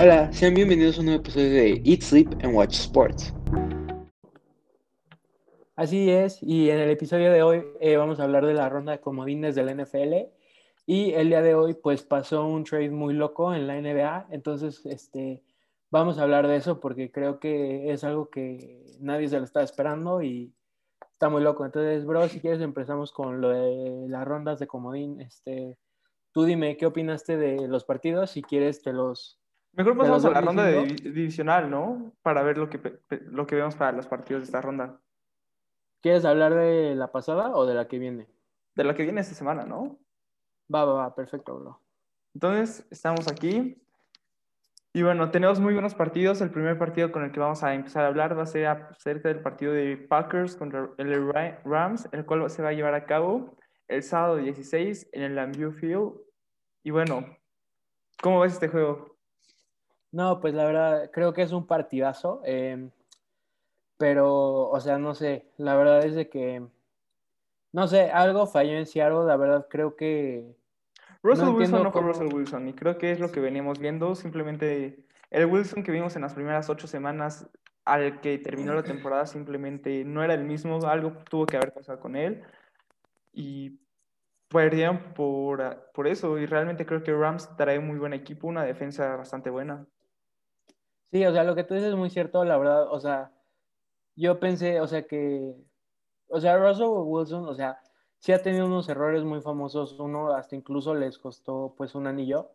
Hola, sean bienvenidos a un nuevo episodio de Eat, Sleep and Watch Sports. Así es, y en el episodio de hoy eh, vamos a hablar de la ronda de comodines del NFL. Y el día de hoy, pues pasó un trade muy loco en la NBA. Entonces, este, vamos a hablar de eso porque creo que es algo que nadie se lo está esperando y está muy loco. Entonces, bro, si quieres empezamos con lo de las rondas de comodín. Este, tú dime, ¿qué opinaste de los partidos? Si quieres, te los Mejor pasamos a la ronda de divisional, ¿no? Para ver lo que, lo que vemos para los partidos de esta ronda. ¿Quieres hablar de la pasada o de la que viene? De la que viene esta semana, ¿no? Va, va, va, perfecto, bro. Entonces, estamos aquí. Y bueno, tenemos muy buenos partidos. El primer partido con el que vamos a empezar a hablar va a ser acerca del partido de Packers contra el Rams, el cual se va a llevar a cabo el sábado 16 en el Lambeau Field. Y bueno, ¿cómo ves este juego? No, pues la verdad, creo que es un partidazo. Em, pero, o sea, no sé, la verdad es de que, no sé, algo falló en Seattle, la verdad creo que... Russell Wilson no fue Russell Wilson y creo que es lo que veníamos viendo, simplemente el Wilson que vimos en las primeras ocho semanas al que terminó la temporada simplemente no era el mismo, algo tuvo que haber pasado con él y perdieron por, por eso y realmente creo que Rams trae muy buen equipo, una defensa bastante buena. Sí, o sea, lo que tú dices es muy cierto, la verdad, o sea, yo pensé, o sea, que, o sea, Russell Wilson, o sea, sí ha tenido unos errores muy famosos, uno hasta incluso les costó pues un anillo,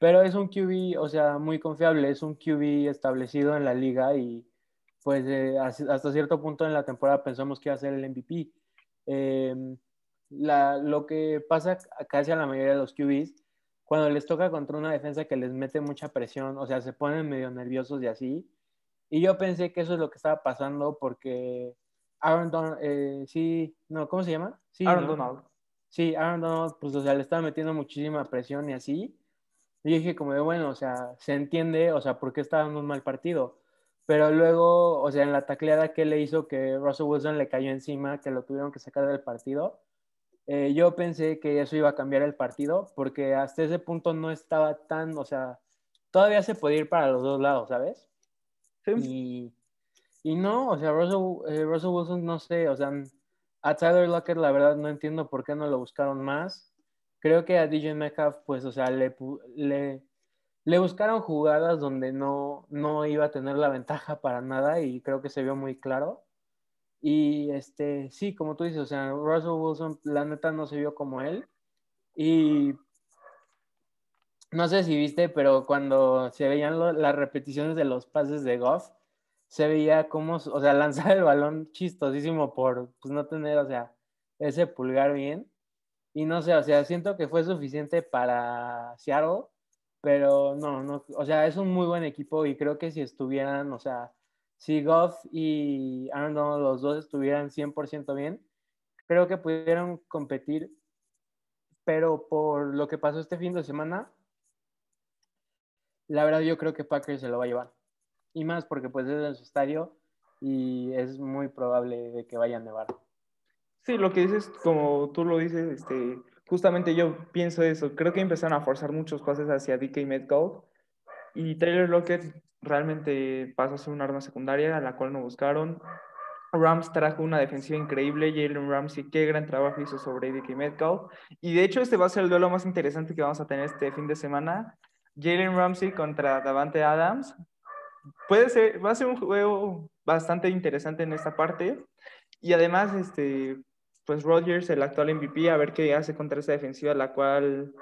pero es un QB, o sea, muy confiable, es un QB establecido en la liga y pues eh, hasta cierto punto en la temporada pensamos que iba a ser el MVP. Em, la, lo que pasa casi a la mayoría de los QBs cuando les toca contra una defensa que les mete mucha presión, o sea, se ponen medio nerviosos y así. Y yo pensé que eso es lo que estaba pasando porque Aaron Donald, eh, sí, no, ¿cómo se llama? Sí, Aaron Donald. Sí, Aaron Donald, pues, o sea, le estaba metiendo muchísima presión y así. Y dije como de, bueno, o sea, se entiende, o sea, por qué estaba dando un mal partido. Pero luego, o sea, en la tacleada que le hizo que Russell Wilson le cayó encima, que lo tuvieron que sacar del partido, eh, yo pensé que eso iba a cambiar el partido porque hasta ese punto no estaba tan, o sea, todavía se podía ir para los dos lados, ¿sabes? Sí. Y, no, o sea, Russell, eh, Russell, Wilson, no sé, o sea, a Tyler Lockett la verdad no entiendo por qué no lo buscaron más. Creo que a DJ Metcalf, pues, o sea, le, le, le buscaron jugadas donde no, no iba a tener la ventaja para nada y creo que se vio muy claro. Y este, sí, como tú dices, o sea, Russell Wilson, la neta no se vio como él. Y no sé si viste, pero cuando se veían las repeticiones de los pases de Goff, se veía como, o sea, lanzar el balón chistosísimo por pues, no tener, o sea, ese pulgar bien. Y no sé, o sea, siento que fue suficiente para Seattle, pero no, no, o sea, es un muy buen equipo y creo que si estuvieran, o sea, si Goff y Aaron los dos estuvieran 100% bien, creo que pudieron competir, pero por lo que pasó este fin de semana, la verdad yo creo que Packers se lo va a llevar. Y más porque pues es en su estadio y es muy probable de que vaya a nevar. Sí, lo que dices, como tú lo dices, este, justamente yo pienso eso. Creo que empezaron a forzar muchos pases hacia DK Metcalf y Taylor Lockett realmente pasó a ser un arma secundaria a la cual no buscaron. Rams trajo una defensiva increíble, Jalen Ramsey, qué gran trabajo hizo sobre DK Metcalf. Y de hecho este va a ser el duelo más interesante que vamos a tener este fin de semana. Jalen Ramsey contra Davante Adams. Puede ser, va a ser un juego bastante interesante en esta parte. Y además, este, pues Rodgers, el actual MVP, a ver qué hace contra esa defensiva, la cual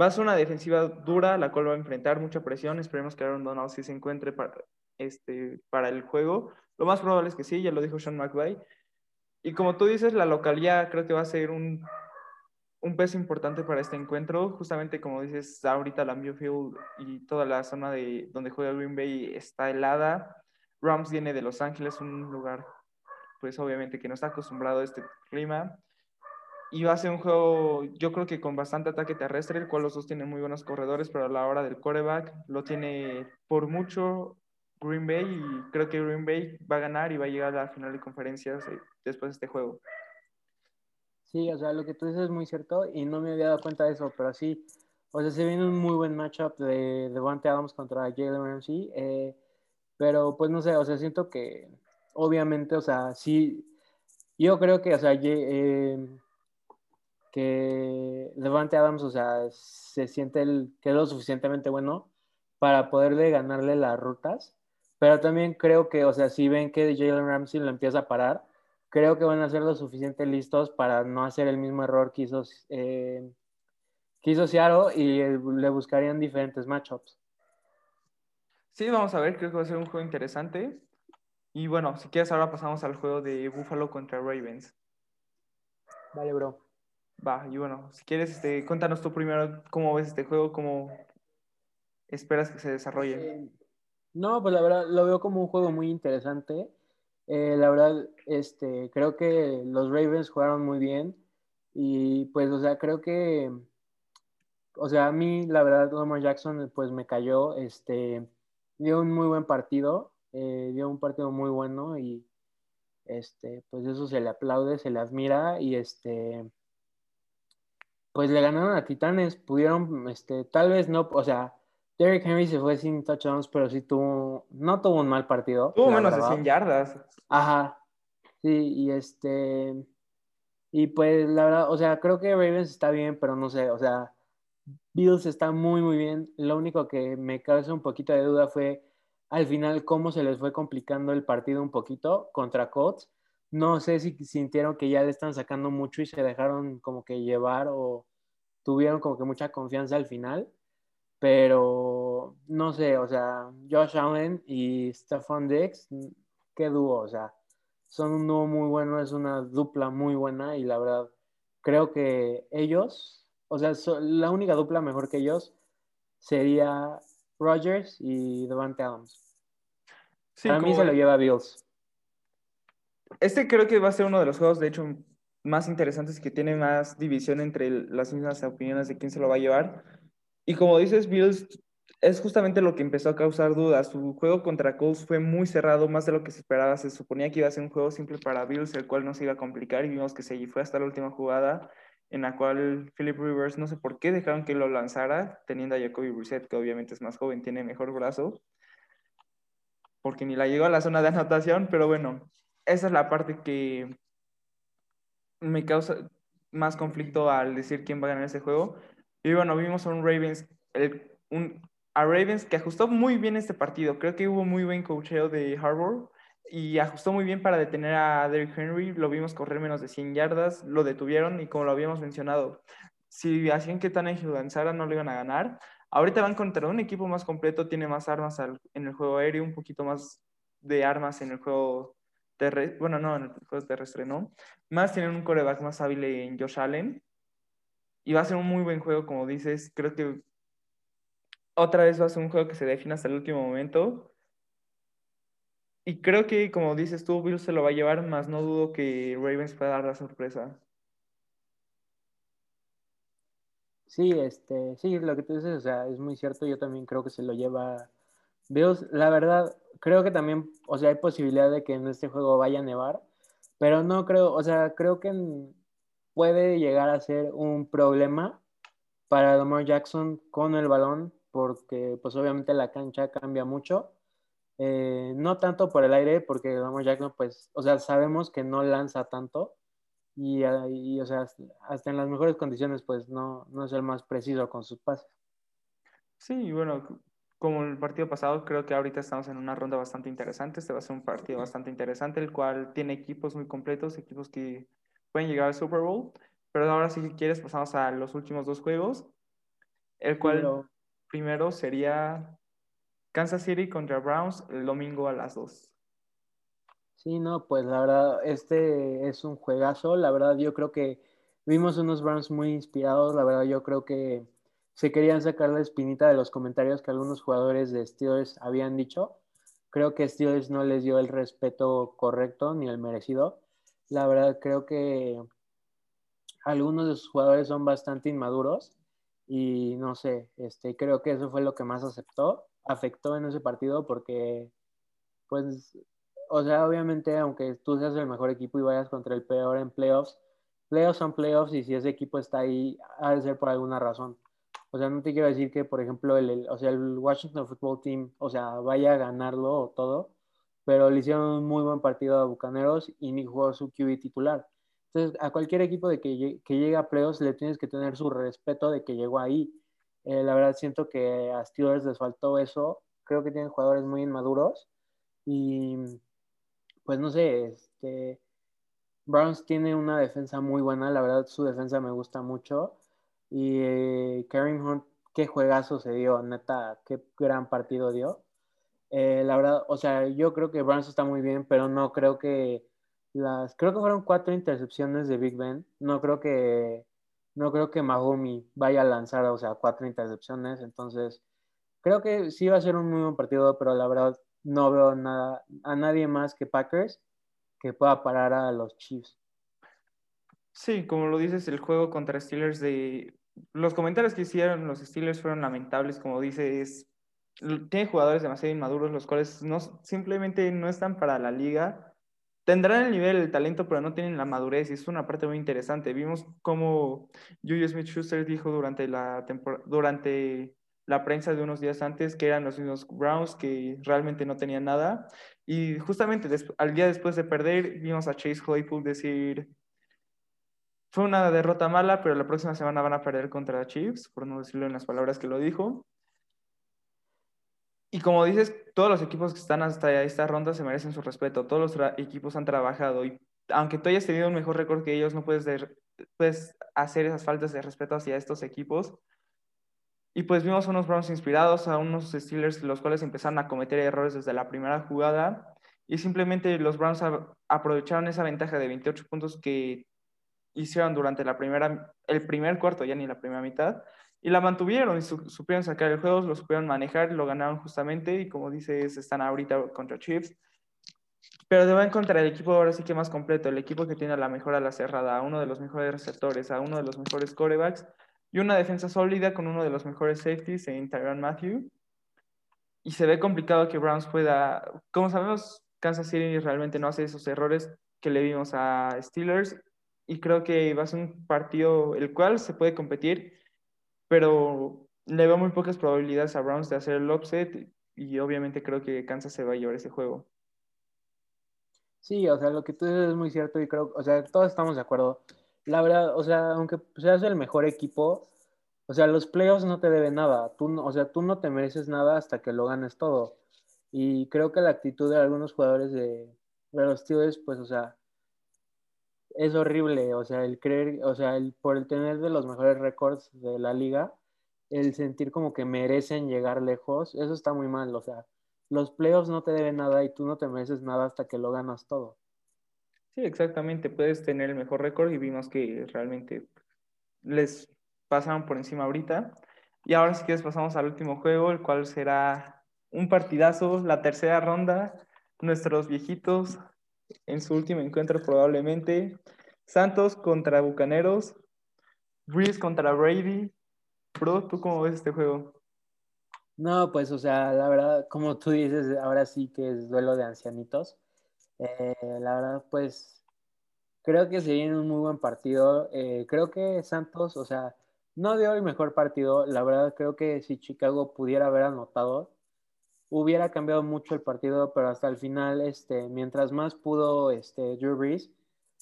Va a ser una defensiva dura, la cual va a enfrentar mucha presión. Esperemos que Aaron Donald sí se encuentre para, este, para el juego. Lo más probable es que sí, ya lo dijo Sean McVay. Y como tú dices, la localidad creo que va a ser un, un peso importante para este encuentro. Justamente como dices, ahorita la Field y toda la zona de donde juega Green Bay está helada. Rams viene de Los Ángeles, un lugar, pues obviamente que no está acostumbrado a este clima. Y va a ser un juego, yo creo que con bastante ataque terrestre, el cual los dos tienen muy buenos corredores, pero a la hora del coreback lo tiene por mucho Green Bay y creo que Green Bay va a ganar y va a llegar a la final de conferencias eh, después de este juego. Sí, o sea, lo que tú dices es muy cierto y no me había dado cuenta de eso, pero sí, o sea, se viene un muy buen matchup de Devante Adams contra Jalen Ramsey, eh, pero pues no sé, o sea, siento que obviamente, o sea, sí, yo creo que, o sea, eh, que Devante Adams, o sea, se siente el, que es lo suficientemente bueno para poderle ganarle las rutas, pero también creo que, o sea, si ven que Jalen Ramsey lo empieza a parar, creo que van a ser lo suficiente listos para no hacer el mismo error que hizo, eh, que hizo Seattle y le buscarían diferentes matchups. Sí, vamos a ver, creo que va a ser un juego interesante. Y bueno, si quieres, ahora pasamos al juego de Buffalo contra Ravens. Vale, bro. Va, y bueno, si quieres, este, cuéntanos tú primero cómo ves este juego, cómo esperas que se desarrolle. Eh, no, pues la verdad lo veo como un juego muy interesante. Eh, la verdad, este, creo que los Ravens jugaron muy bien y pues, o sea, creo que, o sea, a mí, la verdad, Lamar Jackson, pues me cayó, este, dio un muy buen partido, eh, dio un partido muy bueno y, este, pues eso se le aplaude, se le admira y, este, pues le ganaron a Titanes, pudieron, este, tal vez no, o sea, Derrick Henry se fue sin touchdowns, pero sí tuvo, no tuvo un mal partido. Tuvo menos de 100 yardas. Ajá, sí, y este, y pues la verdad, o sea, creo que Ravens está bien, pero no sé, o sea, Bills está muy, muy bien. Lo único que me causa un poquito de duda fue al final cómo se les fue complicando el partido un poquito contra Colts. No sé si sintieron que ya le están sacando mucho y se dejaron como que llevar o tuvieron como que mucha confianza al final pero no sé, o sea, Josh Allen y Stephon Diggs, qué dúo, o sea, son un dúo muy bueno, es una dupla muy buena y la verdad, creo que ellos, o sea, la única dupla mejor que ellos sería Rogers y Devante Adams. Sí, Para mí se lo lleva Bills. Este creo que va a ser uno de los juegos, de hecho, más interesantes que tiene más división entre las mismas opiniones de quién se lo va a llevar y como dices, Bills es justamente lo que empezó a causar dudas. Su juego contra Colts fue muy cerrado, más de lo que se esperaba. Se suponía que iba a ser un juego simple para Bills, el cual no se iba a complicar y vimos que se fue hasta la última jugada en la cual Philip Rivers, no sé por qué dejaron que lo lanzara, teniendo a Jacoby Brissett, que obviamente es más joven, tiene mejor brazo, porque ni la llegó a la zona de anotación, pero bueno, esa es la parte que me causa más conflicto al decir quién va a ganar ese juego. Y bueno, vimos a un Ravens, un, a Ravens que ajustó muy bien este partido. Creo que hubo muy buen coacheo de Harbour y ajustó muy bien para detener a Derrick Henry. Lo vimos correr menos de 100 yardas, lo detuvieron y como lo habíamos mencionado, si hacían que Tannehill lanzara no lo iban a ganar. Ahorita van contra un equipo más completo, tiene más armas en el juego aéreo, un poquito más de armas en el juego terrestre, bueno, no, en el juego terrestre, ¿no? Más tienen un coreback más hábil en Josh Allen y va a ser un muy buen juego, como dices. Creo que otra vez va a ser un juego que se define hasta el último momento. Y creo que, como dices tú, Bill se lo va a llevar, más no dudo que Ravens pueda dar la sorpresa. Sí, este, sí, lo que tú dices, o sea, es muy cierto. Yo también creo que se lo lleva Bills. La verdad, creo que también, o sea, hay posibilidad de que en este juego vaya a nevar, pero no creo, o sea, creo que puede llegar a ser un problema para Lamar Jackson con el balón, porque pues obviamente la cancha cambia mucho. Eh, no tanto por el aire, porque Lamar Jackson, pues, o sea, sabemos que no lanza tanto y, o sea, hasta en las mejores condiciones, pues no, no es el más preciso con sus pases. Sí, bueno, como el partido pasado, creo que ahorita estamos en una ronda bastante interesante. Este va a ser un partido bastante interesante, el cual tiene equipos muy completos, equipos que pueden llegar al Super Bowl. Pero ahora si quieres pasamos a los últimos dos juegos, el cual primero sería Kansas City contra Browns el domingo a las 2. Sí, no, pues la verdad, este es un juegazo. La verdad, yo creo que vimos unos Browns muy inspirados. La verdad, yo creo que se querían sacar la espinita de los comentarios que algunos jugadores de Steelers habían dicho. Creo que Steelers no les dio el respeto correcto ni el merecido. La verdad, creo que algunos de sus jugadores son bastante inmaduros y no sé, este, creo que eso fue lo que más aceptó, afectó en ese partido porque, pues, o sea, obviamente, aunque tú seas el mejor equipo y vayas contra el peor en playoffs, playoffs son playoffs y si ese equipo está ahí, ha de ser por alguna razón. O sea, no te quiero decir que, por ejemplo, el, o sea, el Washington Football Team, o sea, vaya a ganarlo o todo, pero le hicieron un muy buen partido a Bucaneros y ni jugó su QB titular. Entonces, a cualquier equipo de que, que llegue a playoffs le tienes que tener su respeto de que llegó ahí. Eh, la verdad siento que a Steelers les faltó eso. Creo que tienen jugadores muy inmaduros y pues no sé, este Browns tiene una defensa muy buena, la verdad su defensa me gusta mucho y eh, Karen Hunt, qué juegazo se dio, neta, qué gran partido dio. Eh, la verdad, o sea, yo creo que Browns está muy bien, pero no creo que las, creo que fueron cuatro intercepciones de Big Ben. No creo que, no creo que Mahomey vaya a lanzar, o sea, cuatro intercepciones. Entonces, creo que sí va a ser un muy buen partido, pero la verdad no veo nada, a nadie más que Packers que pueda parar a los Chiefs. Sí, como lo dices, el juego contra Steelers de... Los comentarios que hicieron los Steelers fueron lamentables, como dices, tiene jugadores demasiado inmaduros, los cuales no, simplemente no están para la liga. Tendrán el nivel, el talento, pero no tienen la madurez y es una parte muy interesante. Vimos cómo Julius Smith-Schuster dijo durante la, durante la prensa de unos días antes que eran los mismos Browns que realmente no tenían nada. Y justamente al día después de perder, vimos a Chase Claypool decir fue una derrota mala, pero la próxima semana van a perder contra Chiefs, por no decirlo en las palabras que lo dijo. Y como dices, todos los equipos que están hasta esta ronda se merecen su respeto. Todos los equipos han trabajado y aunque tú hayas tenido un mejor récord que ellos, no puedes, puedes hacer esas faltas de respeto hacia estos equipos. Y pues vimos a unos Browns inspirados, a unos Steelers los cuales empezaron a cometer errores desde la primera jugada y simplemente los Browns aprovecharon esa ventaja de 28 puntos que hicieron durante la primera, el primer cuarto, ya ni la primera mitad, y la mantuvieron y supieron sacar el juego, lo supieron manejar, lo ganaron justamente y como dices, están ahorita contra Chiefs. Pero deben contra el equipo ahora sí que más completo, el equipo que tiene la mejor a la cerrada, a uno de los mejores receptores, a uno de los mejores corebacks y una defensa sólida con uno de los mejores safeties en Tyron Matthew. Y se ve complicado que Browns pueda, como sabemos, Kansas City realmente no hace esos errores que le vimos a Steelers y creo que va a ser un partido el cual se puede competir, pero le veo muy pocas probabilidades a Browns de hacer el upset y obviamente creo que Kansas se va a llevar ese juego. Sí, o sea, lo que tú dices es muy cierto y creo, o sea, todos estamos de acuerdo. La verdad, o sea, aunque seas el mejor equipo, o sea, los playoffs no te deben nada. Tú, o sea, tú no te mereces nada hasta que lo ganes todo. Y creo que la actitud de algunos jugadores de, de los Steelers, pues, o sea, es horrible, o sea, el creer, o sea, el, por el tener de los mejores récords de la liga, el sentir como que merecen llegar lejos, eso está muy mal, o sea, los playoffs no te deben nada y tú no te mereces nada hasta que lo ganas todo. Sí, exactamente, puedes tener el mejor récord y vimos que realmente les pasaron por encima ahorita. Y ahora si quieres pasamos al último juego, el cual será un partidazo, la tercera ronda, nuestros viejitos en su último encuentro probablemente. Santos contra Bucaneros, Breeze contra Brady. Bro, ¿tú cómo ves este juego? No, pues, o sea, la verdad, como tú dices, ahora sí que es duelo de ancianitos. Eh, la verdad, pues, creo que se viene un muy buen partido. Eh, creo que Santos, o sea, no dio el mejor partido. La verdad, creo que si Chicago pudiera haber anotado, hubiera cambiado mucho el partido, pero hasta el final, este, mientras más pudo este, Drew Brees,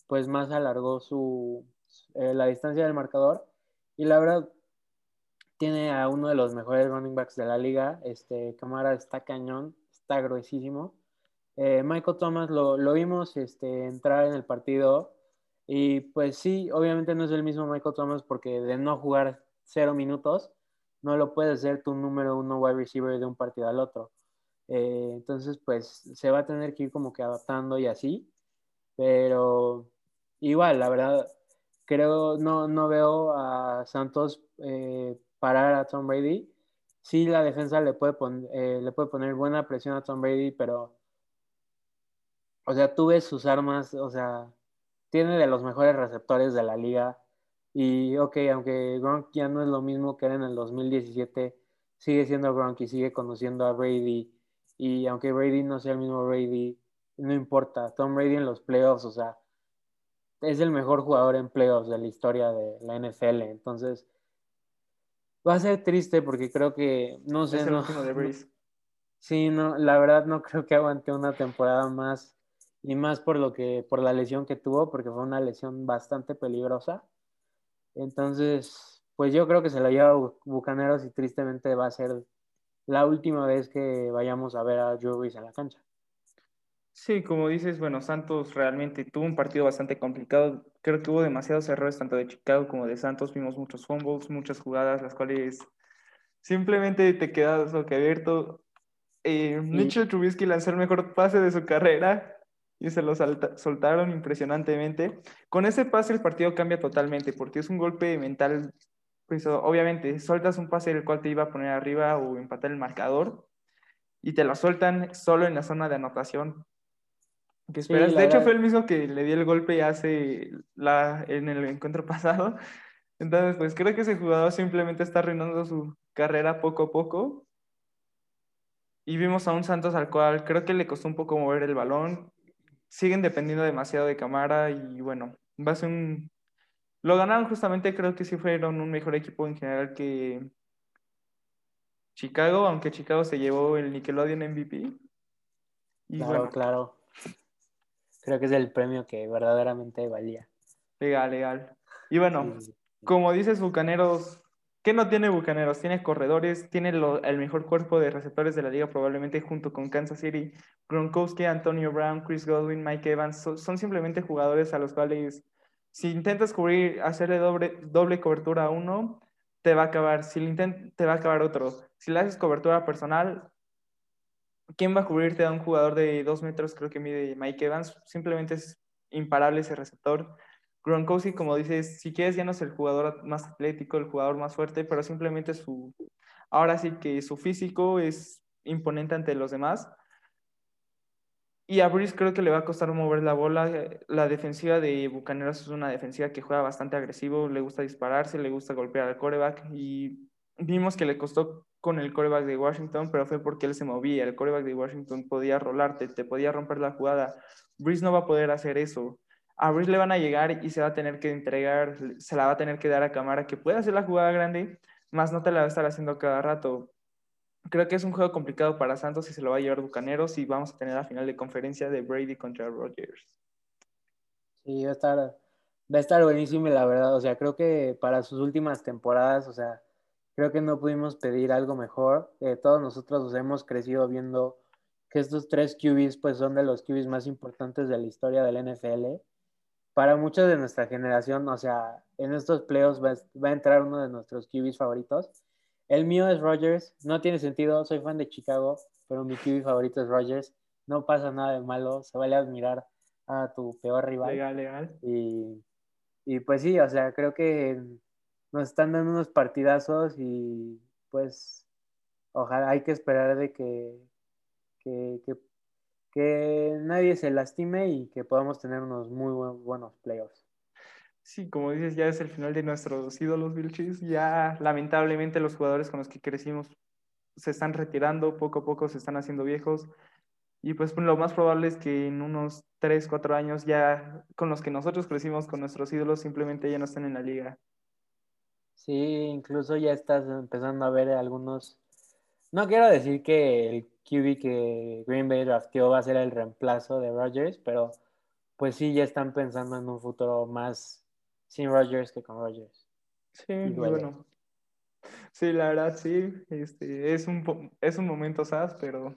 pues más alargó su, eh, la distancia del marcador. Y la verdad, tiene a uno de los mejores running backs de la liga. Este, Camara está cañón, está gruesísimo. Eh, Michael Thomas lo, lo, vimos este, entrar en el partido. Y pues sí, obviamente no es el mismo Michael Thomas porque de no jugar cero minutos, no lo puede ser tu número uno wide receiver de un partido al otro. Eh, entonces, pues se va a tener que ir como que adaptando y así. Pero igual, la verdad, creo, no, no veo a Santos eh, parar a Tom Brady. Sí, la defensa le puede, eh, le puede poner buena presión a Tom Brady, pero, o sea, tú ves sus armas, o sea, tiene de los mejores receptores de la liga. Y, ok, aunque Gronk ya no es lo mismo que era en el 2017, sigue siendo Gronk y sigue conociendo a Brady y aunque Brady no sea el mismo Brady, no importa. Tom Brady en los playoffs, o sea, es el mejor jugador en playoffs de la historia de la NFL. Entonces, Va a ser triste porque creo que, no sé, es el no, último de Breeze. Sí, no, la verdad no creo que aguante una temporada más y más por lo que, por la lesión que tuvo, porque fue una lesión bastante peligrosa. Entonces, pues yo creo que se lo lleva a Bucaneros y tristemente va a ser la última vez que vayamos a ver a Brees en la cancha. Sí, como dices, bueno, Santos realmente tuvo un partido bastante complicado. Creo que hubo demasiados errores tanto de Chicago como de Santos. Vimos muchos fumbles, muchas jugadas, las cuales simplemente te quedas abierto. Eh, Mitchell Trubisky lanzó el mejor pase de su carrera y se lo soltaron impresionantemente. Con ese pase el partido cambia totalmente porque es un golpe mental. Pues obviamente, sueltas un pase el cual te iba a poner arriba o empatar el marcador y te lo sueltan solo en la zona de anotación esperas. de hecho, fue el mismo que le dio el golpe hace la, en el encuentro pasado. Entonces, pues creo que ese jugador simplemente está arruinando su carrera poco a poco. Y vimos a un Santos al cual creo que le costó un poco mover el balón. Siguen dependiendo demasiado de Camara y bueno, va a ser un... Lo ganaron justamente, creo que sí fueron un mejor equipo en general que Chicago, aunque Chicago se llevó el Nickelodeon MVP. Y claro, claro creo que es el premio que verdaderamente valía. Legal, legal. Y bueno, como dices, Bucaneros, ¿qué no tiene Bucaneros? Tiene corredores, tiene el mejor cuerpo de receptores de la liga, probablemente junto con Kansas City, Gronkowski, Antonio Brown, Chris Godwin, Mike Evans. son simplemente jugadores a los cuales, si intentas cubrir, hacerle doble, doble cobertura a uno, te va a acabar. Si te va a acabar otro. Si le haces cobertura personal, ¿quién va a cubrirte a un jugador de dos metros? Creo que mide Mike Evans. Simplemente es imparable ese receptor. Gronkowski, como dices, si quieres ya no es el jugador más atlético, el jugador más fuerte, pero simplemente su, ahora sí que su físico es imponente ante los demás. Y a Brice creo que le va a costar mover la bola. La defensiva de Bucaneros es una defensiva que juega bastante agresivo, le gusta dispararse, le gusta golpear al coreback y vimos que le costó con el coreback de Washington, pero fue porque él se movía. El coreback de Washington podía rolarte, te podía romper la jugada. Breeze no va a poder hacer eso. A Breeze le van a llegar y se va a tener que entregar, se la va a tener que dar a Camara, que puede hacer la jugada grande, más no te la va a estar haciendo cada rato. Creo que es un juego complicado para Santos y se lo va a llevar Bucaneros y vamos a tener la final de conferencia de Brady contra Rodgers. Sí, va a estar, va a estar buenísimo, la verdad. O sea, creo que para sus últimas temporadas, o sea, Creo que no pudimos pedir algo mejor. Eh, todos nosotros hemos crecido viendo que estos tres QBs pues son de los QBs más importantes de la historia del NFL. Para muchos de nuestra generación, o sea, en estos playoffs va a entrar uno de nuestros QBs favoritos. El mío es Rogers, no tiene sentido, soy fan de Chicago, pero mi QB favorito es Rogers. No pasa nada de malo, se vale admirar a tu peor rival. Legal, legal. Y, y pues sí, o sea, creo que nos están dando unos partidazos y pues ojalá hay que esperar de que, que, que, nadie se lastime y que podamos tener unos muy buenos playoffs. Sí, como dices, ya es el final de nuestros ídolos Vilchis. Ya lamentablemente los jugadores con los que crecimos se están retirando, poco a poco se están haciendo viejos. Y pues lo más probable es que en unos 3, 4 años ya con los que nosotros crecimos, con nuestros ídolos, simplemente ya no estén en la liga. Sí, incluso ya estás empezando a ver algunos. No quiero decir que el QB que Green Bay drafteó va a ser el reemplazo de Rodgers, pero pues sí, ya están pensando en un futuro más sin Rodgers que con Rodgers. Sí, bueno. Sí, la verdad, sí. Este, es, un, es un momento sad, pero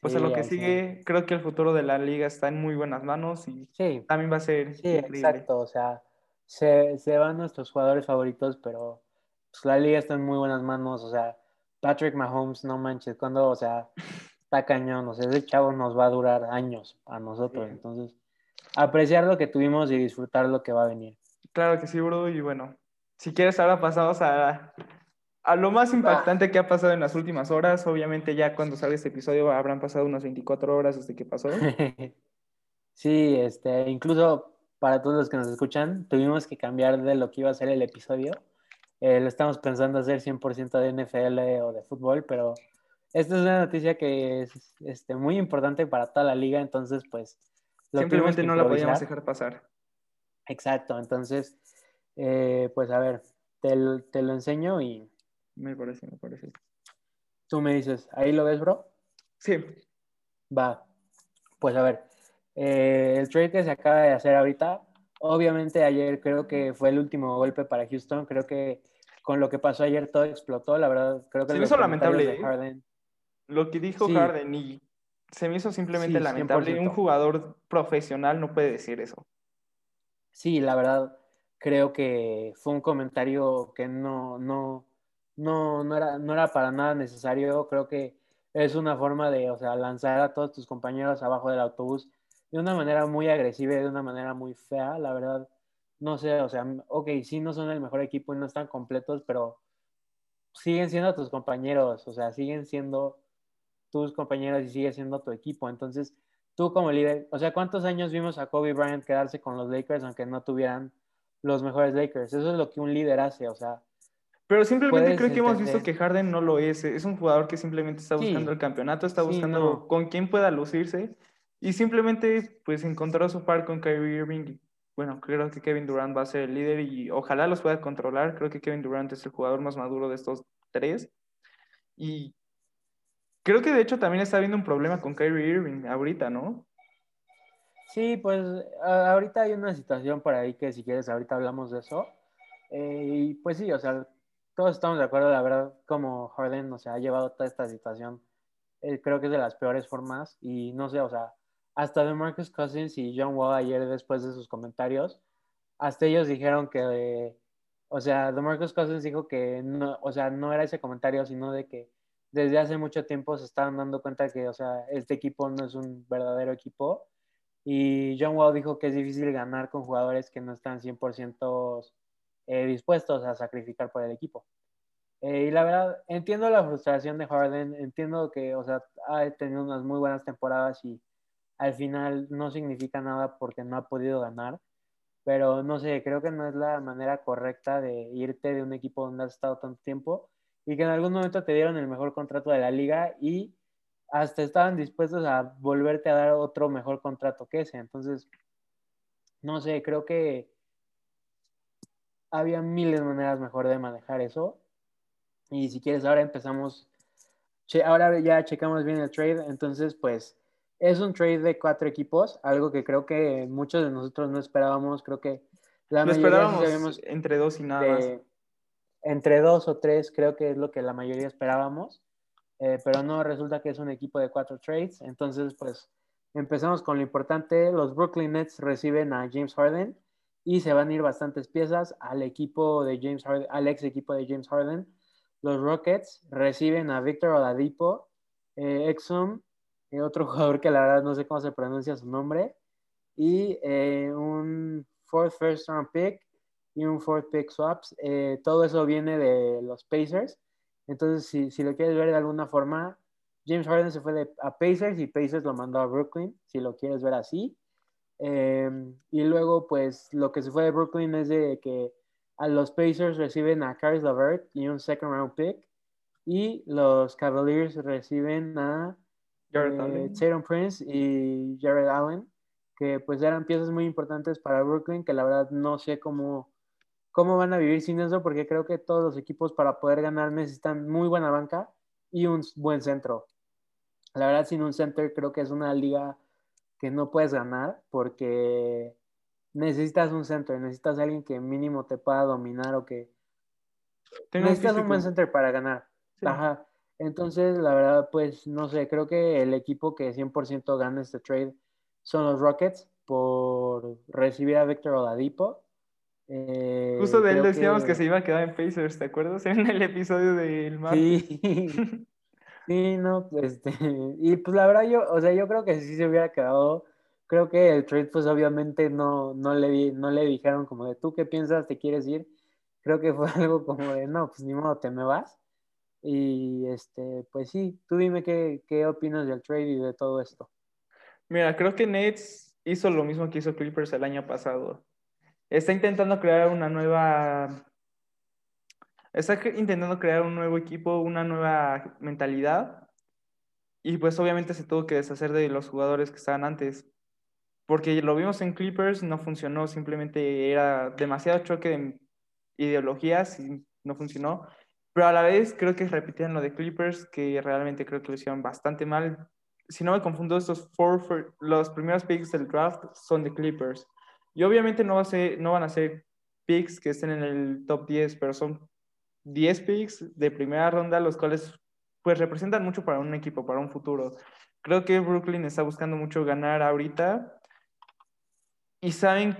pues a lo que sigue, creo que el futuro de la liga está en muy buenas manos y también va a ser. Sí, exacto. O sea, se, se van nuestros jugadores favoritos, pero pues, la liga está en muy buenas manos. O sea, Patrick Mahomes, no manches, cuando, o sea, está cañón. O sea, ese chavo nos va a durar años a nosotros. Entonces, apreciar lo que tuvimos y disfrutar lo que va a venir. Claro que sí, bro. Y bueno, si quieres, ahora pasamos a, a lo más impactante que ha pasado en las últimas horas. Obviamente, ya cuando salga este episodio habrán pasado unas 24 horas desde que pasó. sí, este, incluso para todos los que nos escuchan, tuvimos que cambiar de lo que iba a ser el episodio. Eh, lo estamos pensando hacer 100% de NFL o de fútbol, pero esta es una noticia que es este, muy importante para toda la liga, entonces pues... Simplemente no la podíamos dejar pasar. Exacto, entonces, eh, pues a ver, te, te, lo enseño y Me parece, me parece. Tú me dices, ¿ahí lo ves, bro? Sí. Va. Pues a ver, eh, el trade que se acaba de hacer ahorita, obviamente ayer creo que fue el último golpe para Houston. Creo que con lo que pasó ayer todo explotó, la verdad. Creo que Se me hizo lamentable, de ¿eh? Harden- Lo que dijo Sí. Harden y se me hizo simplemente Sí, lamentable. 100%. Un jugador profesional no puede decir eso. Sí, la verdad, creo que fue un comentario que no, no, no, no era, no era para nada necesario. Creo que es una forma de, o sea, lanzar a todos tus compañeros abajo del autobús de una manera muy agresiva y de una manera muy fea. La verdad, no sé, o sea, ok, sí no son el mejor equipo y no están completos, pero siguen siendo tus compañeros, o sea, siguen siendo tus compañeros y sigue siendo tu equipo. Entonces, tú como líder, o sea, ¿cuántos años vimos a Kobe Bryant quedarse con los Lakers aunque no tuvieran los mejores Lakers? Eso es lo que un líder hace, o sea, Pero simplemente creo que hemos visto que Harden no lo es. Es un jugador que simplemente está Sí. buscando el campeonato, está Sí, buscando no. con quién pueda lucirse y simplemente pues encontró su par con Kyrie Irving. Bueno, creo que Kevin Durant va a ser el líder y ojalá los pueda controlar. Creo que Kevin Durant es el jugador más maduro de estos tres. Y creo que de hecho también está habiendo un problema con Kyrie Irving ahorita, ¿no? sí, pues ahorita hay una situación por ahí que si quieres ahorita hablamos de eso. Eh, y pues sí, o sea, todos estamos de acuerdo, la verdad, como Harden, o sea, ha llevado toda esta situación, eh, creo que es de las peores formas y no sé, o sea, hasta de Marcus Cousins y John Wall ayer después de sus comentarios, hasta ellos dijeron que, eh, o sea, DeMarcus Cousins dijo que no, o sea, no era ese comentario, sino de que desde hace mucho tiempo se estaban dando cuenta que, o sea, este equipo no es un verdadero equipo. Y John Wall dijo que es difícil ganar con jugadores que no están 100% eh, dispuestos a sacrificar por el equipo. Eh, y la verdad, entiendo la frustración de Harden, entiendo que, o sea, ha tenido unas muy buenas temporadas y al final no significa nada porque no ha podido ganar, pero no sé, creo que no es la manera correcta de irte de un equipo donde has estado tanto tiempo y que en algún momento te dieron el mejor contrato de la liga y hasta estaban dispuestos a volverte a dar otro mejor contrato que ese. Entonces, no sé, creo que había miles de maneras mejor de manejar eso. Y si quieres, ahora empezamos. Che, ahora ya checamos bien el trade. Entonces, pues es un trade de cuatro equipos, algo que creo que muchos de nosotros no esperábamos. Creo que la Lo mayoría esperábamos entre dos y nada más. Entre dos o tres, creo que es lo que la mayoría esperábamos. Eh, pero no, resulta que es un equipo de cuatro trades. Entonces, pues empezamos con lo importante. Los Brooklyn Nets reciben a James Harden y se van a ir bastantes piezas al equipo de James Harden, al ex equipo de James Harden. Los Rockets reciben a Victor Oladipo, eh, Exum, eh, otro jugador que la verdad no sé cómo se pronuncia su nombre, y eh, un fourth first round pick y un fourth pick swaps. Eh, todo eso viene de los Pacers. Entonces, si, si lo quieres ver de alguna forma, James Harden se fue de, a Pacers y Pacers lo mandó a Brooklyn, si lo quieres ver así. Eh, y luego, pues, lo que se fue de Brooklyn es de que a los Pacers reciben a Caris LeVert y un second round pick. Y los Cavaliers reciben a eh. Tatum Prince y Jared Allen, que pues eran piezas muy importantes para Brooklyn, que la verdad no sé cómo, cómo van a vivir sin eso, porque creo que todos los equipos para poder ganar necesitan muy buena banca y un buen centro. La verdad, sin un center creo que es una liga que no puedes ganar porque necesitas un centro, necesitas alguien que mínimo te pueda dominar o que Tengo necesitas un buen center para ganar. Sí. Ajá. Entonces, la verdad, pues no sé, creo que el equipo que 100% gana este trade son los Rockets por recibir a Victor Oladipo. Eh, Justo de él decíamos que... se iba a quedar en Pacers, ¿te acuerdas? En el episodio del martes. Sí. sí, no, este, y pues la verdad yo, o sea, yo creo que sí se hubiera quedado, creo que el trade pues obviamente no, no, le, no le dijeron como de, ¿tú qué piensas? ¿Te quieres ir? Creo que fue algo como de, no, pues ni modo, te me vas. Y este, pues sí, tú dime qué, qué opinas del trade y de todo esto. Mira, creo que Nets hizo lo mismo que hizo Clippers el año pasado. Está intentando crear una nueva. Está intentando crear un nuevo equipo, una nueva mentalidad. Y pues obviamente se tuvo que deshacer de los jugadores que estaban antes. Porque lo vimos en Clippers, no funcionó, simplemente era demasiado choque de ideologías y no funcionó. pero a la vez creo que repitieron lo de Clippers, que realmente creo que lo hicieron bastante mal. Si no me confundo, estos los primeros picks del draft son de Clippers. Y obviamente no, va a ser, no van a ser picks que estén en el top 10, pero son 10 picks de primera ronda, los cuales pues representan mucho para un equipo, para un futuro. Creo que Brooklyn está buscando mucho ganar ahorita y saben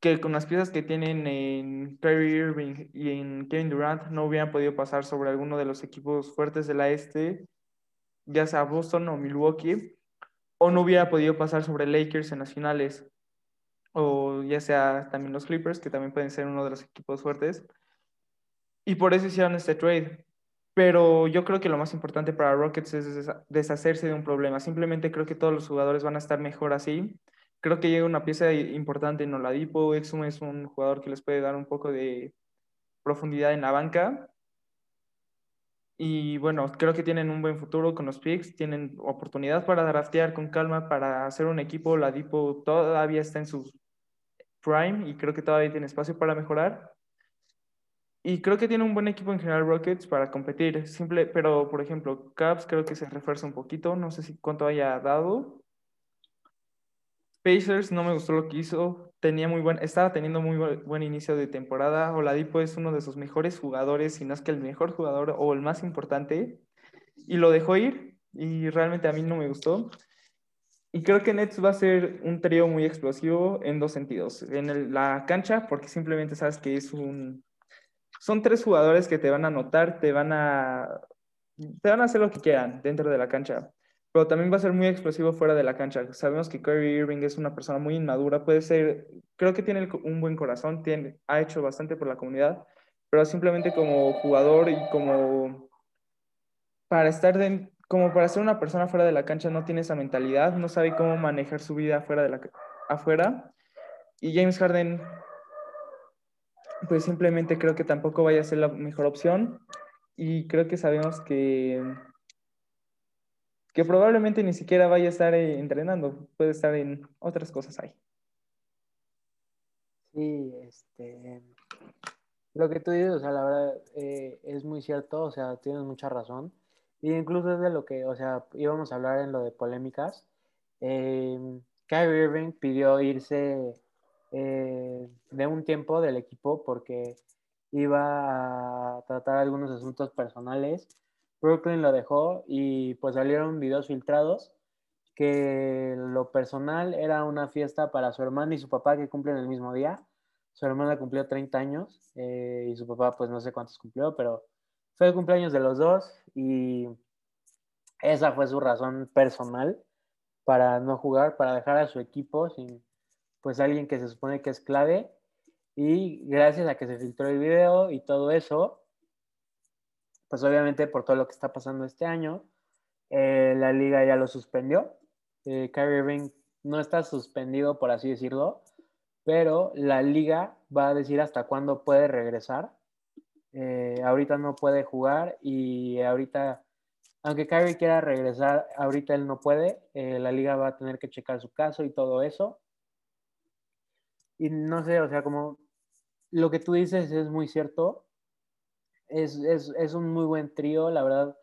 que con las piezas que tienen en Kyrie Irving y en Kevin Durant no hubieran podido pasar sobre alguno de los equipos fuertes de la este, ya sea Boston o Milwaukee, o no hubiera podido pasar sobre Lakers en las finales, o ya sea también los Clippers, que también pueden ser uno de los equipos fuertes. Y por eso hicieron este trade. Pero yo creo que lo más importante para Rockets es deshacerse de un problema. Simplemente creo que todos los jugadores van a estar mejor así creo que llega una pieza importante en Oladipo. Exum es un jugador que les puede dar un poco de profundidad en la banca. Y bueno, creo que tienen un buen futuro con los picks, tienen oportunidad para draftear con calma, para hacer un equipo. Oladipo todavía está en su prime y creo que todavía tiene espacio para mejorar. Y creo que tiene un buen equipo en general Rockets para competir. Simple, pero por ejemplo, Caps creo que se refuerza un poquito, no sé si cuánto haya dado, Pacers no me gustó lo que hizo. Tenía muy buen, estaba teniendo muy buen, inicio de temporada. Oladipo es uno de sus mejores jugadores, si no es que el mejor jugador o el más importante. Y lo dejó ir y realmente a mí no me gustó. Y creo que Nets va a ser un trío muy explosivo en dos sentidos. En la cancha, porque simplemente sabes que es un... Son tres jugadores que te van a anotar, te van a, te van a hacer lo que quieran dentro de la cancha pero también va a ser muy explosivo fuera de la cancha. Sabemos que Kyrie Irving es una persona muy inmadura, puede ser, creo que tiene un buen corazón, tiene, ha hecho bastante por la comunidad, pero simplemente como jugador y como para estar como para ser una persona fuera de la cancha no tiene esa mentalidad, no sabe cómo manejar su vida fuera de la afuera. Y James Harden pues simplemente creo que tampoco vaya a ser la mejor opción y creo que sabemos que que probablemente ni siquiera vaya a estar eh, entrenando, puede estar en otras cosas ahí. Sí, este, lo que tú dices, o sea, la verdad eh, es muy cierto, o sea, tienes mucha razón. Y incluso es de lo que, o sea, íbamos a hablar en lo de polémicas. Eh, Kyrie Irving pidió irse eh, de un tiempo del equipo porque iba a tratar algunos asuntos personales Brooklyn lo dejó y pues salieron videos filtrados que lo personal era una fiesta para su hermana y su papá que cumplen el mismo día. Su hermana cumplió 30 años eh, y su papá pues no sé cuántos cumplió, pero fue el cumpleaños de los dos y esa fue su razón personal para no jugar, para dejar a su equipo sin pues alguien que se supone que es clave y gracias a que se filtró el video y todo eso, pues obviamente por todo lo que está pasando este año, eh, la liga ya lo suspendió. Eh, Kyrie Irving no está suspendido, por así decirlo, pero la liga va a decir hasta cuándo puede regresar. Eh, ahorita no puede jugar y ahorita, aunque Kyrie quiera regresar, ahorita él no puede. la liga va a tener que checar su caso y todo eso. Y no sé, o sea, como lo que tú dices es muy cierto es, es, es un muy buen trío, la verdad.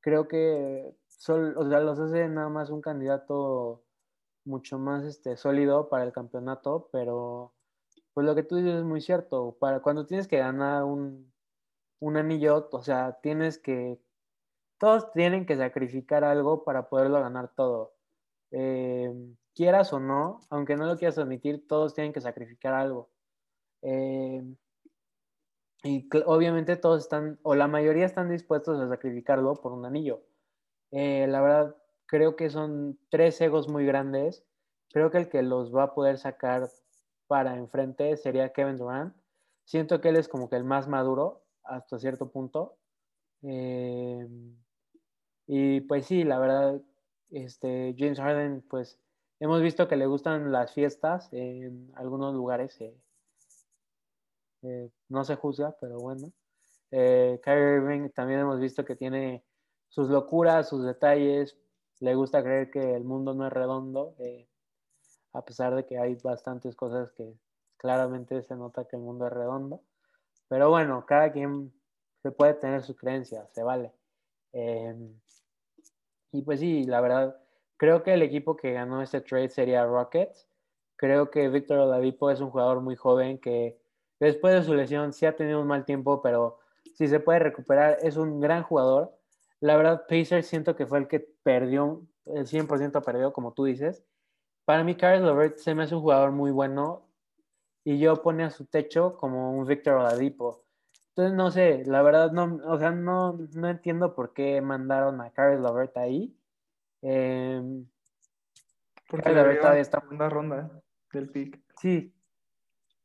Creo que sol, o sea, los hace nada más un candidato mucho más este, sólido para el campeonato, pero pues lo que tú dices es muy cierto. Para cuando tienes que ganar un, un anillo, o sea, tienes que, todos tienen que sacrificar algo para poderlo ganar todo. Eh, quieras o no, aunque no lo quieras admitir, todos tienen que sacrificar algo. Eh, y obviamente todos están, o la mayoría están dispuestos a sacrificarlo por un anillo. Eh, la verdad, creo que son tres egos muy grandes. Creo que el que los va a poder sacar para enfrente sería Kevin Durant. Siento que él es como que el más maduro hasta cierto punto. Eh, y pues sí, la verdad, este, James Harden, pues hemos visto que le gustan las fiestas en algunos lugares. Eh, eh, no se juzga, pero bueno. Kyrie Irving también hemos visto que tiene sus locuras, sus detalles, le gusta creer que el mundo no es redondo, a pesar de que hay bastantes cosas que claramente se nota que el mundo es redondo. Pero bueno, cada quien se puede tener sus creencias, se vale. Em, y pues sí, la verdad, creo que el equipo que ganó este trade sería Rockets. Creo que Víctor Oladipo es un jugador muy joven que después de su lesión sí ha tenido un mal tiempo, pero si se puede recuperar, es un gran jugador. La verdad, Pacers siento que fue el que perdió, el 100% perdió, como tú dices. Para mí, Carlos Lovert se me hace un jugador muy bueno y yo pone a su techo como un Víctor Oladipo. Entonces, no sé, la verdad, no, o sea, no, no entiendo por qué mandaron a Carlos Lovert ahí. Eh, Porque la la verdad está segunda ronda del pick. Sí,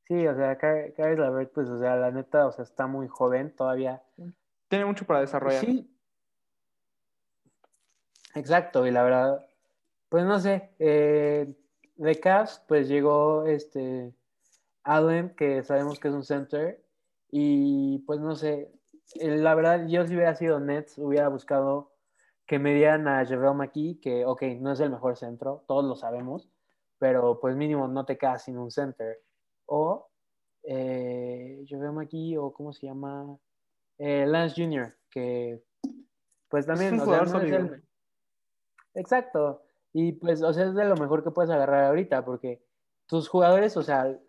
sí, o sea, Carlos Lovert, pues, o sea, la neta, o sea, está muy joven todavía. Tiene mucho para desarrollar. Sí, exacto, y la verdad, pues no sé, eh, de Cavs, pues llegó este Allen, que sabemos que es un center, y pues no sé, eh, la verdad, yo si hubiera sido Nets, hubiera buscado que me dieran a JaVale McKee, que, ok, no es el mejor centro, todos lo sabemos, pero pues mínimo no te quedas sin un center. O eh, McKee, o ¿cómo se llama? Eh, Lance Jr., que pues también, un o sea, no es el- Exacto. Y pues, o sea, es de lo mejor que puedes agarrar ahorita, porque tus jugadores, o sea,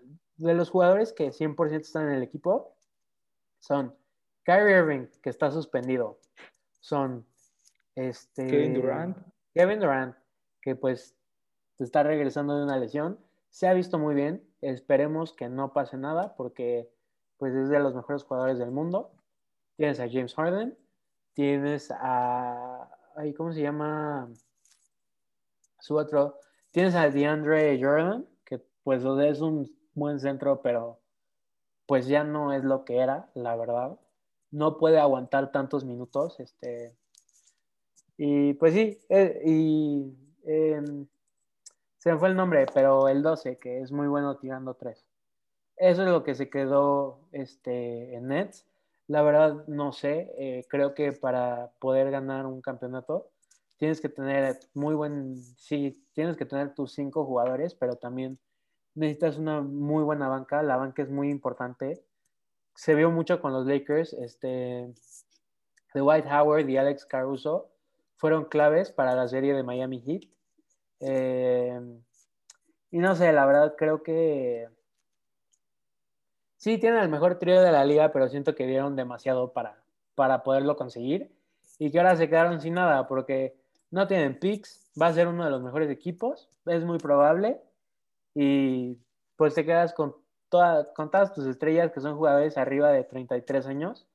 de los jugadores que 100% están en el equipo, son Kyrie Irving, que está suspendido, son este, Kevin Durant. Kevin Durant, que pues está regresando de una lesión, se ha visto muy bien, esperemos que no pase nada, porque pues es de los mejores jugadores del mundo. Tienes a James Harden, tienes a, ay, ¿cómo se llama? Su otro, tienes a DeAndre Jordan, que pues es un buen centro, pero pues ya no es lo que era, la verdad. No puede aguantar tantos minutos, este, y pues sí, eh, y em, se me fue el nombre, pero el 12, que es muy bueno tirando tres. Eso es lo que se quedó este, en Nets. La verdad, no sé. eh, creo que para poder ganar un campeonato tienes que tener muy buen. Sí, tienes que tener tus cinco jugadores, pero también necesitas una muy buena banca. La banca es muy importante. Se vio mucho con los Lakers. Este, de White Howard y Alex Caruso fueron claves para la serie de Miami Heat. Eh, y no sé, la verdad creo que sí tienen el mejor trío de la liga, pero siento que dieron demasiado para, para poderlo conseguir y que ahora se quedaron sin nada porque no tienen picks, va a ser uno de los mejores equipos, es muy probable y pues te quedas con, toda, con todas tus estrellas que son jugadores arriba de 33 años,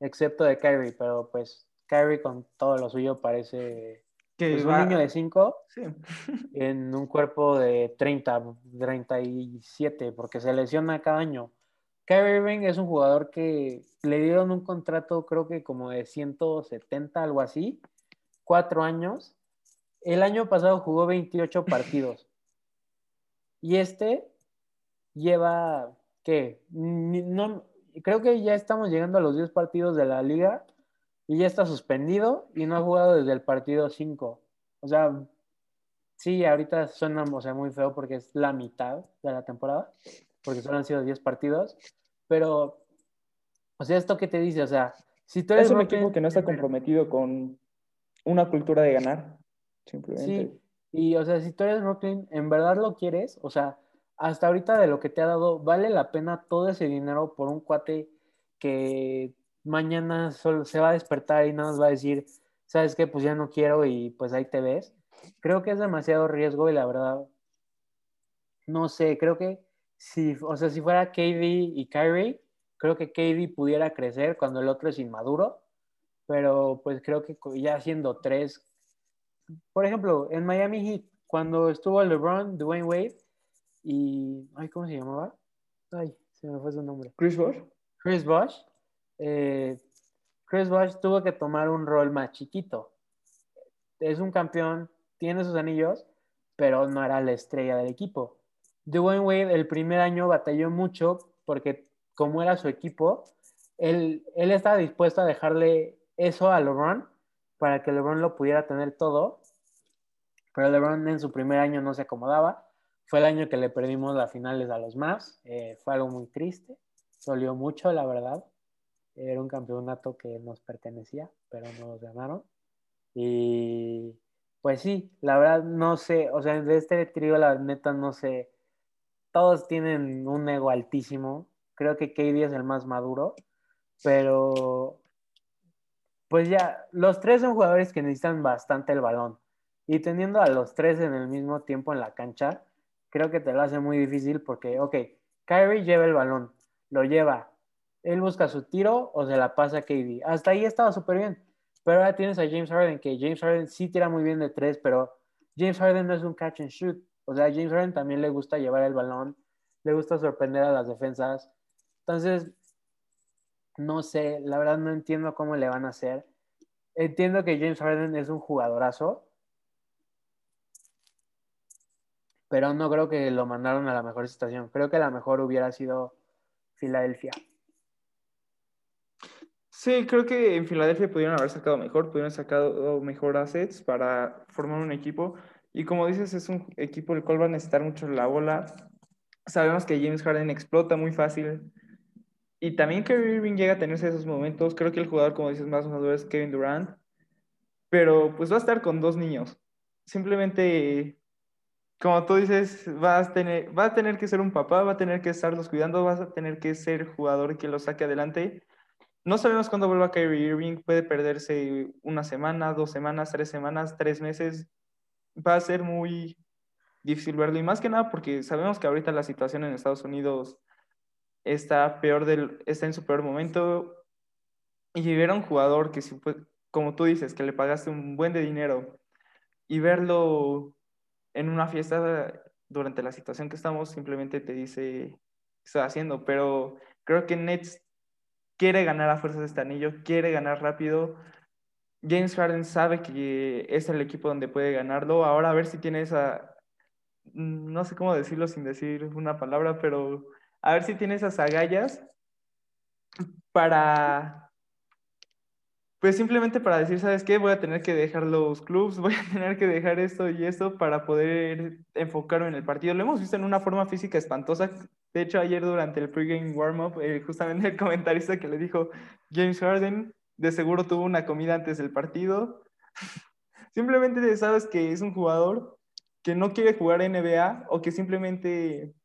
excepto de Kyrie, pero pues Kyrie con todo lo suyo parece Que pues, va- un niño de 5 Sí. en un cuerpo de 30, 37, porque se lesiona cada año. Kyrie Irving es un jugador que le dieron un contrato, creo que como de 170, algo así, cuatro años. El año pasado jugó 28 partidos. Y este lleva, ¿qué? No, creo que ya estamos llegando a los 10 partidos de la liga y ya está suspendido y no ha jugado desde el partido 5. O sea, sí, ahorita suena o sea, muy feo porque es la mitad de la temporada, porque solo han sido 10 partidos, pero, o sea, ¿esto qué te dice? O sea, si tú eres Es un equipo que no está comprometido con una cultura de ganar. Simplemente. Sí, y o sea, si tú eres Brooklyn, en verdad lo quieres, o sea, hasta ahorita de lo que te ha dado, vale la pena todo ese dinero por un cuate que mañana solo se va a despertar y nada más va a decir, ¿sabes qué? Pues ya no quiero y pues ahí te ves. Creo que es demasiado riesgo y la verdad, no sé, creo que si, o sea, si fuera KD y Kyrie, creo que KD pudiera crecer cuando el otro es inmaduro, pero pues creo que ya siendo tres, por ejemplo, en Miami Heat, cuando estuvo LeBron, Dwayne Wade y, ay, ¿cómo se llamaba? Ay, se me fue su nombre. Chris Bosh. Chris Bosh, eh, Chris Bosh tuvo que tomar un rol más chiquito. Es un campeón, tiene sus anillos, pero no era la estrella del equipo. Dwayne Wade el primer año batalló mucho porque como era su equipo, él, él estaba dispuesto a dejarle eso a LeBron para que LeBron lo pudiera tener todo, pero LeBron en su primer año no se acomodaba. Fue el año que le perdimos las finales a los Mavs, eh, fue algo muy triste, dolió mucho, la verdad. Era un campeonato que nos pertenecía, pero nos ganaron. Y pues sí, la verdad no sé, o sea, de este trío la neta no sé, todos tienen un ego altísimo, creo que KD es el más maduro, pero pues ya, los tres son jugadores que necesitan bastante el balón. Y teniendo a los tres en el mismo tiempo en la cancha, creo que te lo hace muy difícil porque, ok, Kyrie lleva el balón, lo lleva, él busca su tiro o se la pasa a KD. Hasta ahí estaba súper bien. Pero ahora tienes a James Harden, que James Harden sí tira muy bien de tres, pero James Harden no es un catch and shoot. O sea, a James Harden también le gusta llevar el balón, le gusta sorprender a las defensas. Entonces, no sé, la verdad no entiendo cómo le van a hacer. Entiendo que James Harden es un jugadorazo, pero no creo que lo mandaron a la mejor situación. Creo que la mejor hubiera sido Filadelfia. Sí, creo que en Filadelfia pudieron haber sacado mejor, pudieron sacado mejor assets para formar un equipo. Y como dices, es un equipo el cual va a necesitar mucho la bola. Sabemos que James Harden explota muy fácil. Y también que Irving llega a tenerse esos momentos. Creo que el jugador, como dices, más maduro es Kevin Durant. Pero pues va a estar con dos niños. Simplemente como tú dices, vas a, tener, va a tener que ser un papá, va a tener que estarlos cuidando, vas a tener que ser jugador que los saque adelante. No sabemos cuándo vuelva Kyrie Irving, puede perderse una semana, dos semanas, tres semanas, tres meses. Va a ser muy difícil verlo y más que nada porque sabemos que ahorita la situación en Estados Unidos está peor del, está en su peor momento y ver a un jugador que, como tú dices, que le pagaste un buen de dinero y verlo en una fiesta durante la situación que estamos, simplemente te dice qué está haciendo. Pero creo que Nets quiere ganar a fuerzas de este anillo, quiere ganar rápido. James Harden sabe que es el equipo donde puede ganarlo. Ahora a ver si tiene esa, no sé cómo decirlo sin decir una palabra, pero a ver si tiene esas agallas para pues simplemente para decir, ¿sabes qué? Voy a tener que dejar los clubs, voy a tener que dejar esto y esto para poder enfocarme en el partido. Lo hemos visto en una forma física espantosa. De hecho, ayer durante el pregame warm-up, eh, justamente el comentarista que le dijo James Harden, de seguro tuvo una comida antes del partido. simplemente sabes que es un jugador que no quiere jugar NBA o que simplemente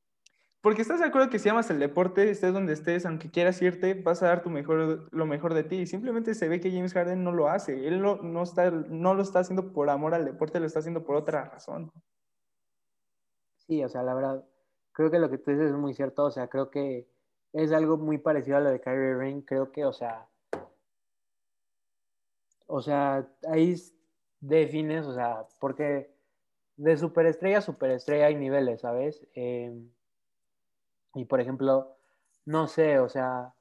porque estás de acuerdo que si amas el deporte, estés donde estés, aunque quieras irte, vas a dar tu mejor, lo mejor de ti. Y simplemente se ve que James Harden no lo hace. Él no, está, no lo está haciendo por amor al deporte, lo está haciendo por otra razón. Sí, o sea, la verdad, creo que lo que tú dices es muy cierto. O sea, creo que es algo muy parecido a lo de Kyrie Irving. Creo que, o sea, o sea, ahí defines, o sea, porque de superestrella a superestrella hay niveles, ¿sabes? Eh, y por ejemplo, no sé, o sea,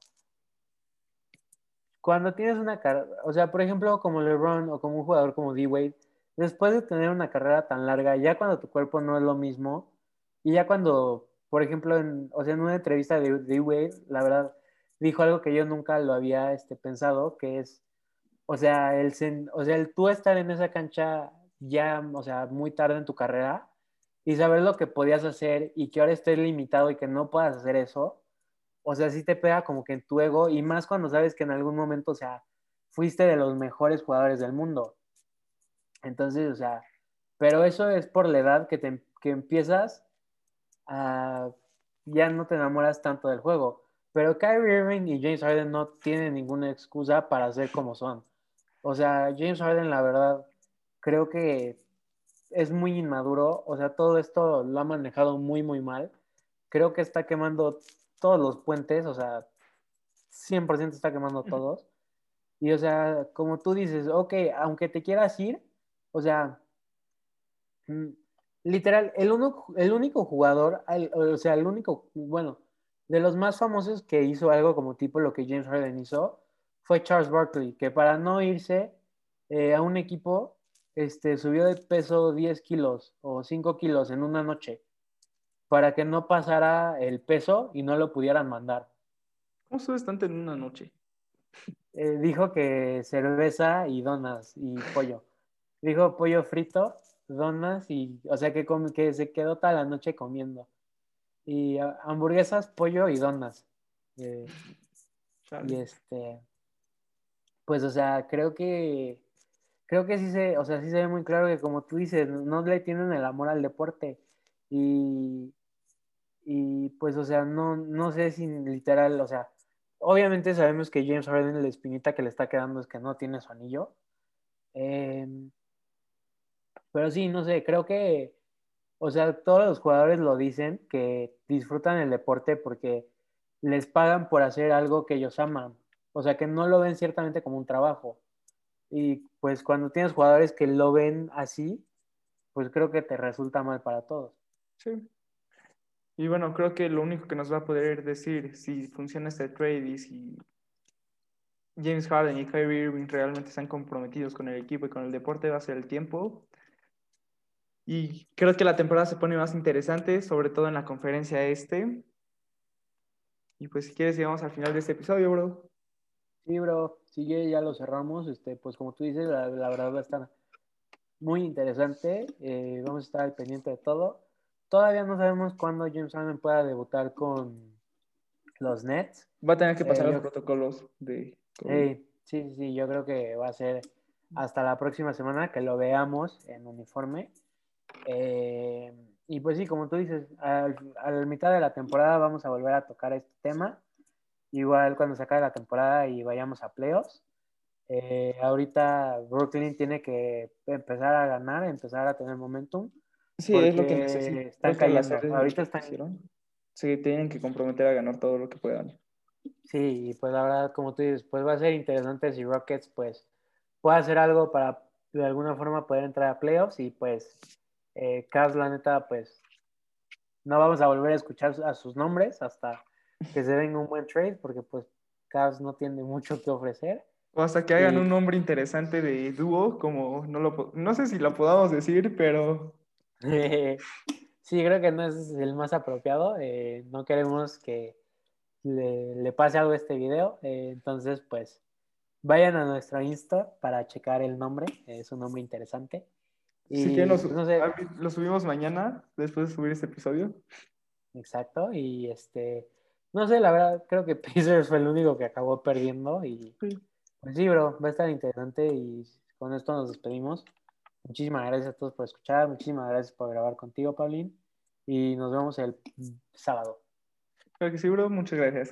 cuando tienes una carrera, o sea, por ejemplo, como LeBron o como un jugador como D-Wade, después de tener una carrera tan larga, ya cuando tu cuerpo no es lo mismo, y ya cuando, por ejemplo, en, o sea, en una entrevista de D-Wade, la verdad, dijo algo que yo nunca lo había este, pensado, que es, o sea, el, o sea, el tú estar en esa cancha ya, o sea, muy tarde en tu carrera, y saber lo que podías hacer y que ahora estés limitado y que no puedas hacer eso, o sea, sí te pega como que en tu ego y más cuando sabes que en algún momento, o sea, fuiste de los mejores jugadores del mundo. Entonces, o sea, pero eso es por la edad que, te, que empiezas a, ya no te enamoras tanto del juego. Pero Kyrie Irving y James Harden no tienen ninguna excusa para ser como son. O sea, James Harden, la verdad, creo que es muy inmaduro, o sea, todo esto lo ha manejado muy, muy mal. Creo que está quemando todos los puentes, o sea, 100% está quemando todos. Y, o sea, como tú dices, ok, aunque te quieras ir, o sea, mm, literal, el, uno, el único jugador, o sea, el único, bueno, de los más famosos que hizo algo como tipo lo que James Harden hizo, fue Charles Barkley, que para no irse eh, a un equipo, este, subió de peso 10 kilos o 5 kilos en una noche para que no pasara el peso y no lo pudieran mandar. ¿Cómo subes tanto en una noche? Eh, dijo que cerveza y donas y pollo. Dijo pollo frito, donas y, o sea, que, que se quedó toda la noche comiendo. Y hamburguesas, pollo y donas. Eh, Y este, pues, o sea, creo que, creo que sí se, o sea, sí se ve muy claro que como tú dices, no le tienen el amor al deporte. Y, y pues, o sea, no, no sé si literal, o sea, obviamente sabemos que James Harden la espinita que le está quedando es que no tiene su anillo. Em, pero sí, no sé, creo que, o sea, todos los jugadores lo dicen, que disfrutan el deporte porque les pagan por hacer algo que ellos aman. O sea, que no lo ven ciertamente como un trabajo. Y pues cuando tienes jugadores que lo ven así, pues creo que te resulta mal para todos. Sí. Y bueno, creo que lo único que nos va a poder decir si funciona este trade y si James Harden y Kyrie Irving realmente están comprometidos con el equipo y con el deporte va a ser el tiempo. Y creo que la temporada se pone más interesante, sobre todo en la conferencia este. Y pues si quieres llegamos al final de este episodio, bro. Sí, bro, sigue, ya lo cerramos. Este, pues como tú dices, la, verdad va a estar muy interesante. Eh, vamos a estar al pendiente de todo. Todavía no sabemos cuándo James Harden pueda debutar con los Nets. Va a tener que pasar eh, los protocolos de... Sí, sí, sí, yo creo que va a ser hasta la próxima semana que lo veamos en uniforme. Eh, y pues sí, como tú dices, a la mitad de la temporada vamos a volver a tocar este tema. Igual cuando se acabe la temporada y vayamos a playoffs. Eh, ahorita Brooklyn tiene que empezar a ganar, empezar a tener momentum. Sí, es lo que necesitan. Están cayendo. Ahorita están. Sí, tienen que comprometer a ganar todo lo que puedan. Sí, pues la verdad, como tú dices, pues va a ser interesante si Rockets, pues, puede hacer algo para de alguna forma poder entrar a playoffs y pues eh, Cavs, la neta, pues no vamos a volver a escuchar a sus nombres hasta que se venga un buen trade, porque pues Cavs no tiene mucho que ofrecer. O hasta que hagan un nombre interesante de dúo, como no lo no sé si lo podamos decir, pero sí, creo que no es el más apropiado. Eh, no queremos que le, pase algo a este video. Eh, entonces, pues, vayan a nuestro Insta para checar el nombre. Es un nombre interesante. Y, que pues, lo subimos mañana, después de subir este episodio. Exacto, y este, no sé, la verdad, creo que Pacers fue el único que acabó perdiendo y pues sí, bro, va a estar interesante y con esto nos despedimos. Muchísimas gracias a todos por escuchar, muchísimas gracias por grabar contigo, Paulín, y nos vemos el sábado. Creo que sí, bro, muchas gracias.